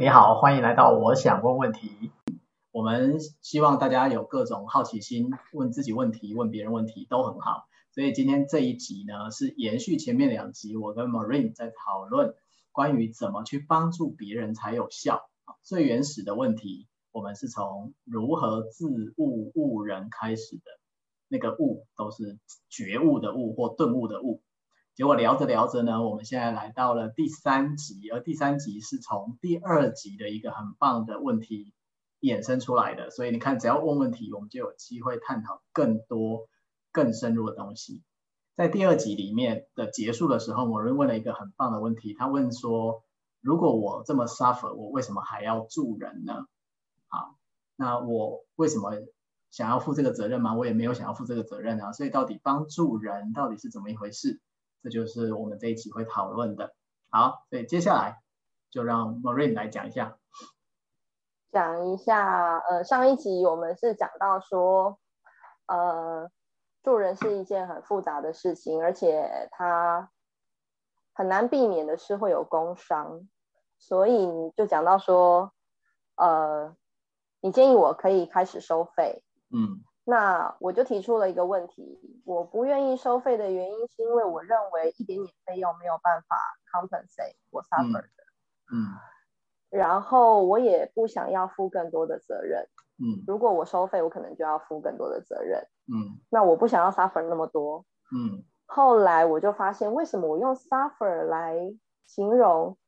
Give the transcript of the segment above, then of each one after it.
你好，欢迎来到我想问问题。我们希望大家有各种好奇心，问自己问题，问别人问题都很好。所以今天这一集呢，是延续前面两集，我跟 Marine 在讨论关于怎么去帮助别人才有效。最原始的问题，我们是从如何自悟悟人开始的，那个悟都是觉悟的悟或顿悟的悟。结果聊着聊着呢，我们现在来到了第三集，而第三集是从第二集的一个很棒的问题衍生出来的，所以你看，只要问问题，我们就有机会探讨更多、更深入的东西。在第二集里面的结束的时候，某人问了一个很棒的问题，他问说：如果我这么 suffer，我为什么还要助人呢？好，那我为什么想要负这个责任吗？我也没有想要负这个责任啊。所以到底帮助人到底是怎么一回事？这就是我们这一集会讨论的。好，所以接下来就让 Marine 来讲一下。讲一下，呃，上一集我们是讲到说，呃，助人是一件很复杂的事情，而且它很难避免的是会有工伤，所以就讲到说，呃，你建议我可以开始收费。嗯。那我就提出了一个问题，我不愿意收费的原因是因为我认为一点点费用没有办法 compensate 我 suffer 的，嗯，然后我也不想要负更多的责任，嗯，如果我收费，我可能就要负更多的责任，嗯，那我不想要 suffer 那么多，嗯，后来我就发现，为什么我用 suffer 来形容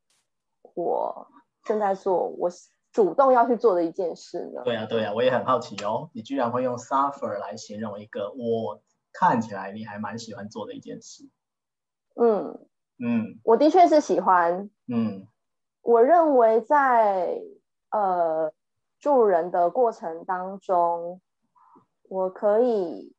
我正在做我。主动要去做的一件事呢？对呀、啊，对呀、啊，我也很好奇哦。你居然会用 suffer 来形容一个我看起来你还蛮喜欢做的一件事。嗯嗯，我的确是喜欢。嗯，我认为在呃助人的过程当中，我可以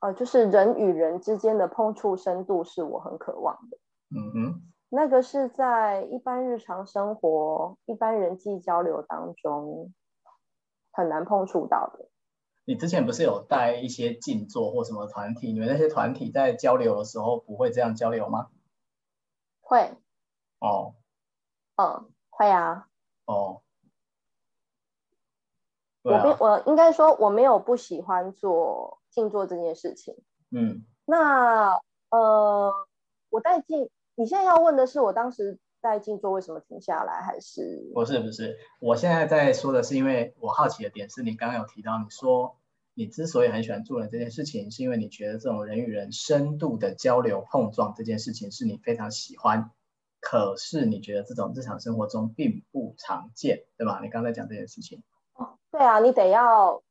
呃就是人与人之间的碰触深度是我很渴望的。嗯哼。那个是在一般日常生活、一般人际交流当中很难碰触到的。你之前不是有带一些静坐或什么团体？你们那些团体在交流的时候不会这样交流吗？会。哦。嗯，会啊。哦。我不，我应该说我没有不喜欢做静坐这件事情。嗯。那呃，我带静。你现在要问的是我当时在静坐为什么停下来，还是？不是不是，我现在在说的是，因为我好奇的点是你刚刚有提到，你说你之所以很喜欢做人这件事情，是因为你觉得这种人与人深度的交流碰撞这件事情是你非常喜欢，可是你觉得这种日常生活中并不常见，对吧？你刚才讲这件事情。哦，对啊，你得要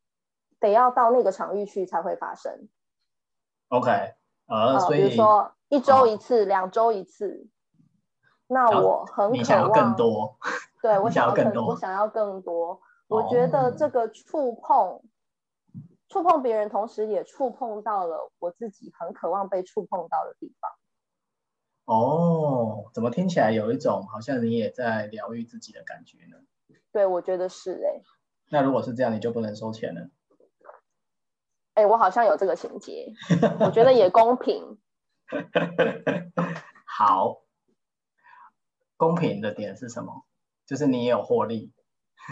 得要到那个场域去才会发生。OK，呃，所以。呃，比如说一周一次，哦、两周一次，那我很渴望，你想要更多，对，我想要更多，我想要更多。我觉得这个触碰，触碰别人，同时也触碰到了我自己很渴望被触碰到的地方。哦，怎么听起来有一种好像你也在疗愈自己的感觉呢？对，我觉得是哎、欸。那如果是这样，你就不能收钱了？哎、欸，我好像有这个情节，我觉得也公平。好，公平的点是什么？就是你也有获利，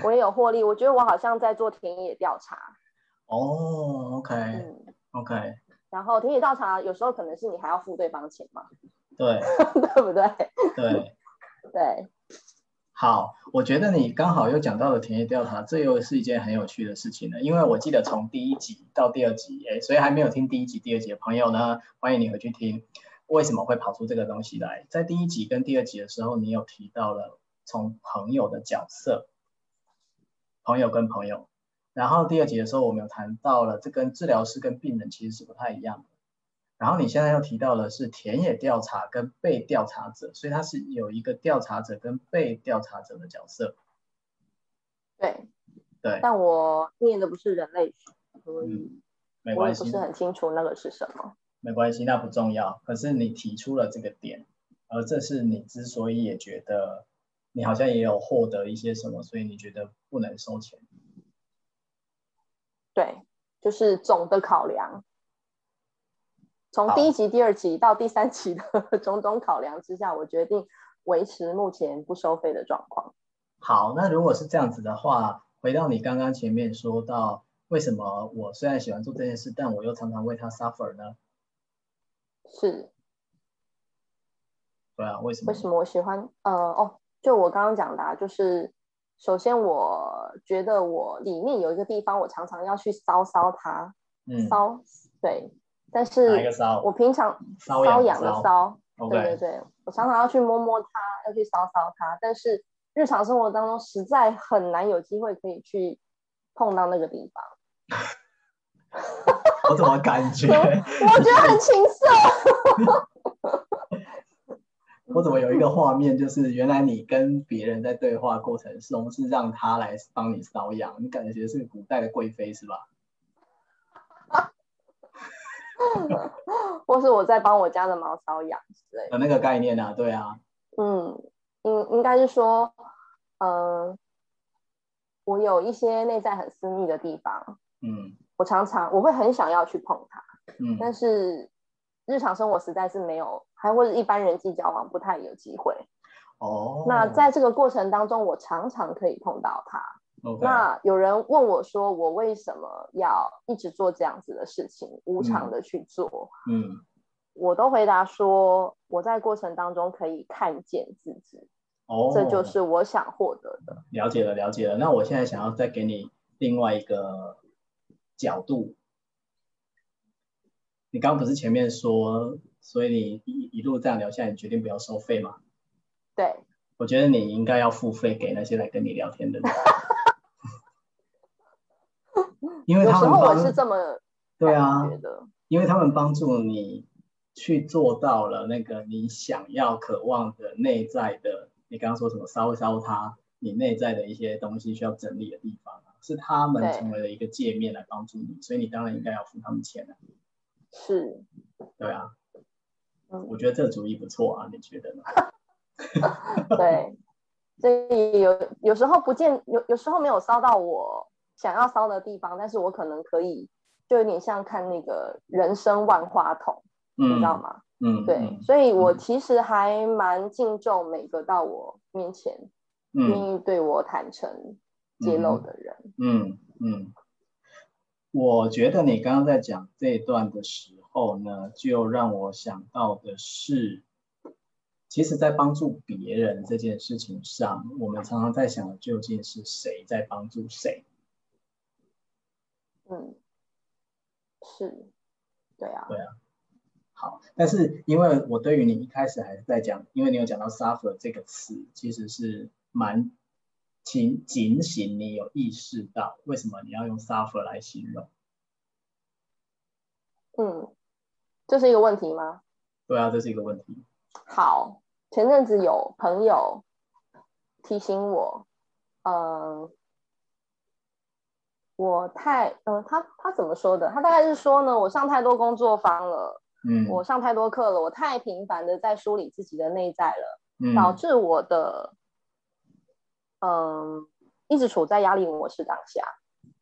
我也有获利。我觉得我好像在做田野调查。哦，OK，OK。然后田野调查有时候可能是你还要付对方钱嘛？对，对不对？对，对。好，我觉得你刚好又讲到了田野调查，这又是一件很有趣的事情了。因为我记得从第一集到第二集，哎，所以还没有听第一集、第二集的朋友呢，欢迎你回去听。为什么会跑出这个东西来？在第一集跟第二集的时候，你有提到了从朋友的角色，朋友跟朋友。然后第二集的时候，我们有谈到了这跟治疗师跟病人其实是不太一样的。然后你现在又提到的是田野调查跟被调查者，所以他是有一个调查者跟被调查者的角色。对，对。但我念的不是人类学，所以、嗯、没关系，我也不是很清楚那个是什么。没关系，那不重要。可是你提出了这个点，而这是你之所以也觉得你好像也有获得一些什么，所以你觉得不能收钱。对，就是总的考量。从第一集、第二集到第三集的 种种考量之下，我决定维持目前不收费的状况。好，那如果是这样子的话，回到你刚刚前面说到，为什么我虽然喜欢做这件事，但我又常常为他 suffer 呢？是。对啊，为什么？为什么我喜欢？呃，哦，就我刚刚讲的啊，就是首先我觉得我里面有一个地方，我常常要去骚骚它，嗯，搔，对。但是我平常瘙痒的瘙，对对对，我常常要去摸摸它，要去搔搔它。但是日常生活当中实在很难有机会可以去碰到那个地方。我怎么感觉？我觉得很情色。我怎么有一个画面，就是原来你跟别人在对话过程中是让他来帮你搔痒，你感觉是古代的贵妃是吧？或是我在帮我家的猫搔痒之类的。那个概念啊，对啊，嗯，应应该是说，嗯、呃，我有一些内在很私密的地方，嗯，我常常我会很想要去碰它，嗯，但是日常生活实在是没有，还或者一般人际交往不太有机会，哦，那在这个过程当中，我常常可以碰到它。那有人问我说：“我为什么要一直做这样子的事情，无偿的去做？”嗯，我都回答说：“我在过程当中可以看见自己，哦，这就是我想获得的。”了解了，了解了。那我现在想要再给你另外一个角度。你刚刚不是前面说，所以你一一路这样聊下来，你决定不要收费吗？对。我觉得你应该要付费给那些来跟你聊天的人。因为他们帮，是这么对啊，因为他们帮助你去做到了那个你想要、渴望的内在的，你刚刚说什么？烧一搔它，你内在的一些东西需要整理的地方，是他们成为了一个界面来帮助你，所以你当然应该要付他们钱啊。是，对啊，我觉得这个主意不错啊，你觉得呢？对，所以有有时候不见，有有时候没有烧到我。想要骚的地方，但是我可能可以，就有点像看那个人生万花筒，嗯、你知道吗？嗯，对，嗯、所以我其实还蛮敬重每个到我面前愿、嗯、意对我坦诚揭露的人。嗯嗯，嗯，我觉得你刚刚在讲这一段的时候呢，就让我想到的是，其实，在帮助别人这件事情上，我们常常在想究竟是谁在帮助谁？嗯，是，对啊，对啊，好，但是因为我对于你一开始还是在讲，因为你有讲到 suffer 这个词，其实是蛮警警醒你有意识到为什么你要用 suffer 来形容。嗯，这是一个问题吗？对啊，这是一个问题。好，前阵子有朋友提醒我，嗯。我太，嗯、呃，他他怎么说的？他大概是说呢，我上太多工作坊了，嗯，我上太多课了，我太频繁的在梳理自己的内在了，嗯，导致我的，嗯、呃，一直处在压力模式当下。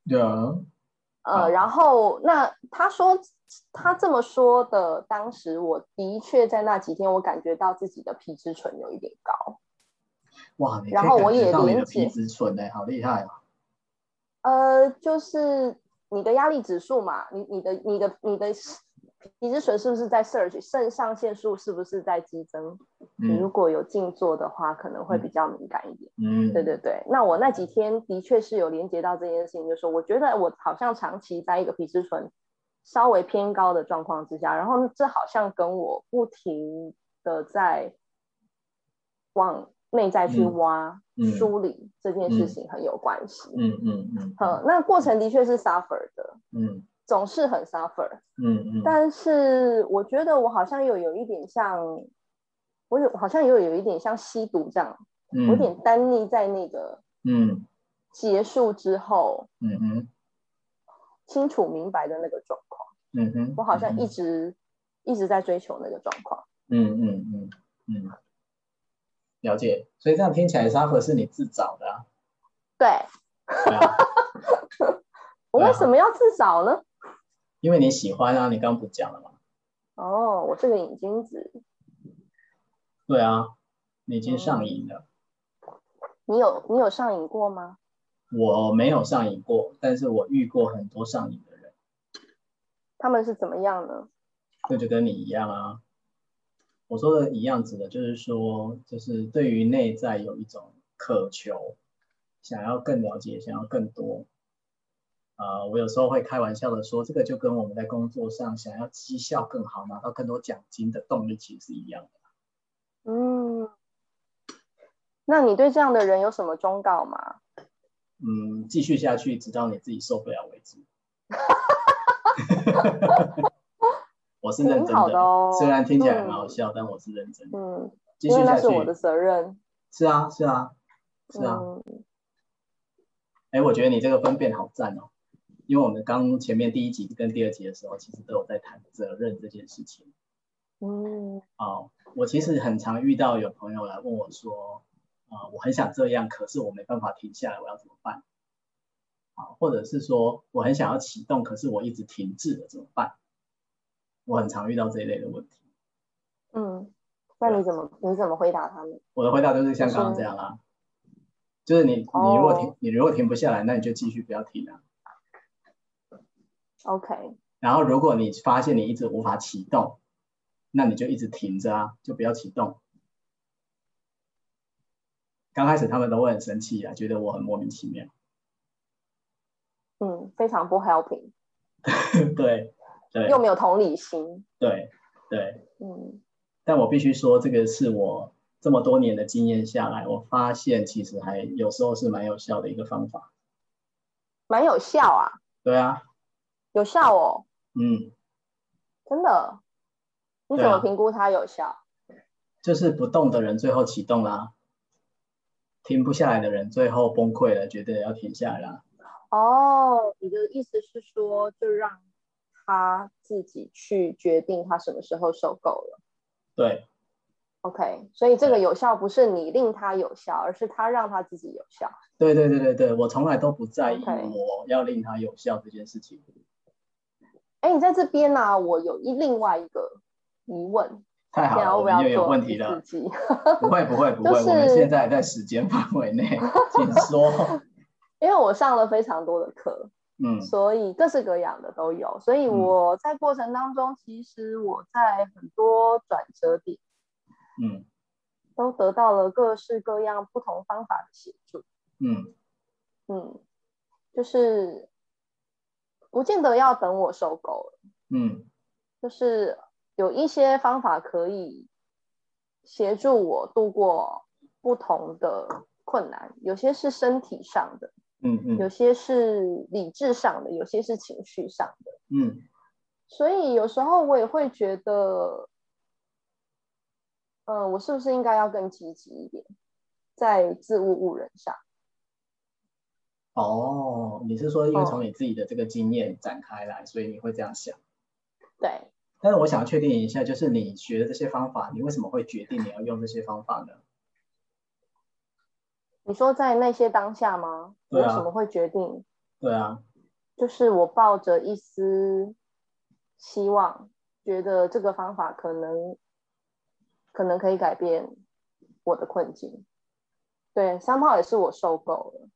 对啊。呃，然后那他说他这么说的，当时我的确在那几天，我感觉到自己的皮质醇有一点高。哇，然后我也连皮质醇呢，好厉害啊！呃，就是你的压力指数嘛，你你的你的你的皮质醇是不是在 surge？肾上腺素是不是在激增？嗯、你如果有静坐的话，可能会比较敏感一点。嗯，对对对。那我那几天的确是有连接到这件事情，就是说，我觉得我好像长期在一个皮质醇稍微偏高的状况之下，然后这好像跟我不停的在往。内在去挖、嗯、梳理这件事情很有关系。嗯嗯嗯。嗯，那过程的确是 suffer 的。嗯。总是很 suffer。嗯嗯。但是我觉得我好像又有一点像，我有好像又有一点像吸毒这样，嗯、有点耽溺在那个嗯结束之后，嗯嗯，清楚明白的那个状况。嗯哼。我好像一直、嗯、一直在追求那个状况。嗯嗯嗯嗯。了解，所以这样听起来，suffer 是你自找的啊？对。对啊、我为什么要自找呢？因为你喜欢啊，你刚刚不讲了吗？哦，我是个瘾君子。对啊，你已经上瘾了。嗯、你有你有上瘾过吗？我没有上瘾过，但是我遇过很多上瘾的人。他们是怎么样呢？那就跟你一样啊。我说的一样指的就是说，就是对于内在有一种渴求，想要更了解，想要更多。啊、呃，我有时候会开玩笑的说，这个就跟我们在工作上想要绩效更好，拿到更多奖金的动力其实是一样的。嗯，那你对这样的人有什么忠告吗？嗯，继续下去，直到你自己受不了为止。我是认真的，的哦、虽然听起来很好笑，嗯、但我是认真的。嗯，继续下去，是我的责任。是啊，是啊，是啊。哎、嗯，我觉得你这个分辨好赞哦，因为我们刚前面第一集跟第二集的时候，其实都有在谈责任这件事情。嗯。哦，我其实很常遇到有朋友来问我说。啊、呃，我很想这样，可是我没办法停下来，我要怎么办？啊，或者是说我很想要启动，可是我一直停滞了，怎么办？我很常遇到这一类的问题。嗯，那你怎么你怎么回答他们？我的回答就是像刚刚这样啊，就是，就是你你如果停，哦，你如果停不下来，那你就继续不要停啊。OK。然后如果你发现你一直无法启动，那你就一直停着啊，就不要启动。刚开始他们都会很生气啊，觉得我很莫名其妙。嗯，非常不 helping。对对。又没有同理心。对对。嗯。但我必须说，这个是我这么多年的经验下来，我发现其实还有时候是蛮有效的一个方法。蛮有效啊。对啊。有效哦。嗯。真的？你怎么评估它有效？啊，就是不动的人最后启动啦。停不下来的人最后崩溃了，觉得要停下来了。哦，你的意思是说，就让他自己去决定他什么时候收购了。对。OK，所以这个有效不是你令他有效，而是他让他自己有效。对对对对对，我从来都不在意我要令他有效这件事情。哎、你在这边呢、啊，我有一另外一个疑问。太好了，我们又有问题了。不会不会不会，就是，我们现在在时间范围内，请说。因为我上了非常多的课，嗯，所以各式各样的都有，所以我在过程当中，其实我在很多转折点，嗯，都得到了各式各样不同方法的协助，嗯。嗯，就是不见得要等我受够了，嗯，就是。有一些方法可以协助我度过不同的困难，有些是身体上的，嗯嗯，有些是理智上的，有些是情绪上的，嗯。所以有时候我也会觉得，嗯、呃，我是不是应该要更积极一点，在自误误人上？哦，你是说因为从你自己的这个经验展开来，哦、所以你会这样想？对。但是我想要确定一下，就是你学的这些方法，你为什么会决定你要用这些方法呢？你说在那些当下吗？为什么会决定？对啊。就是我抱着一丝希望，觉得这个方法可能可能可以改变我的困境。对，三炮也是我受够了。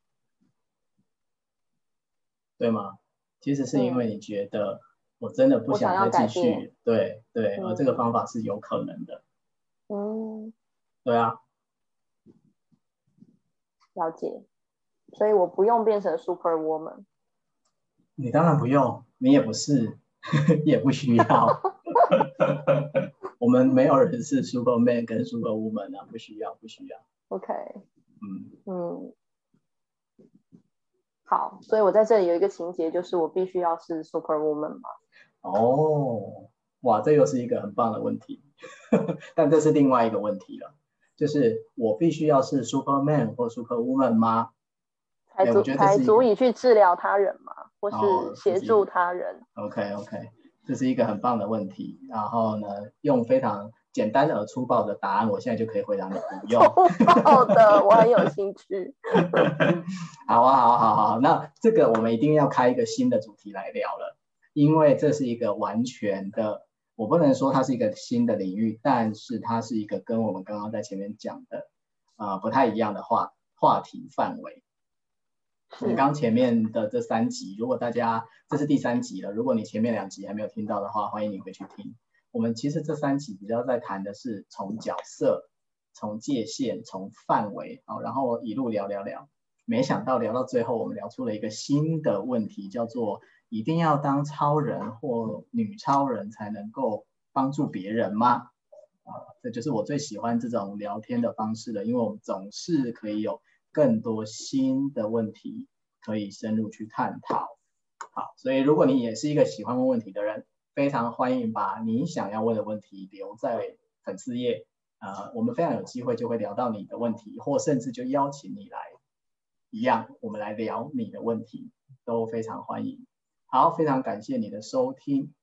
对吗？其实是因为你觉得、嗯。我真的不想再继续，对对，而这个方法是有可能的。嗯，对啊，了解。所以我不用变成 super woman。你当然不用，你也不是，也不需要。我们没有人是 super man 跟 super woman 啊，不需要，不需要。OK。嗯嗯。好，所以我在这里有一个情节，就是我必须要是 super woman 嘛？哦，哇，这又是一个很棒的问题，但这是另外一个问题了，就是我必须要是 Superman 或 Superwoman 吗？才足才足以去治疗他人吗？或是协助他人？哦，OK OK，这是一个很棒的问题。然后呢，用非常简单而粗暴的答案，我现在就可以回答你不 用。粗暴的，我很有兴趣。好啊，好啊，好啊，好，那这个我们一定要开一个新的主题来聊了。因为这是一个完全的我不能说它是一个新的领域，但是它是一个跟我们刚刚在前面讲的啊、呃、不太一样的话话题范围。我们刚前面的这三集，如果大家这是第三集了，如果你前面两集还没有听到的话，欢迎你回去听。我们其实这三集比较在谈的是从角色、从界限、从范围，好，然后一路聊聊聊，没想到聊到最后，我们聊出了一个新的问题，叫做。一定要当超人或女超人才能够帮助别人吗？啊，这就是我最喜欢这种聊天的方式了，因为我们总是可以有更多新的问题可以深入去探讨。好，所以如果你也是一个喜欢问问题的人，非常欢迎把你想要问的问题留在粉丝页，呃，我们非常有机会就会聊到你的问题，或甚至就邀请你来，一样，我们来聊你的问题，都非常欢迎。好，非常感谢你的收听。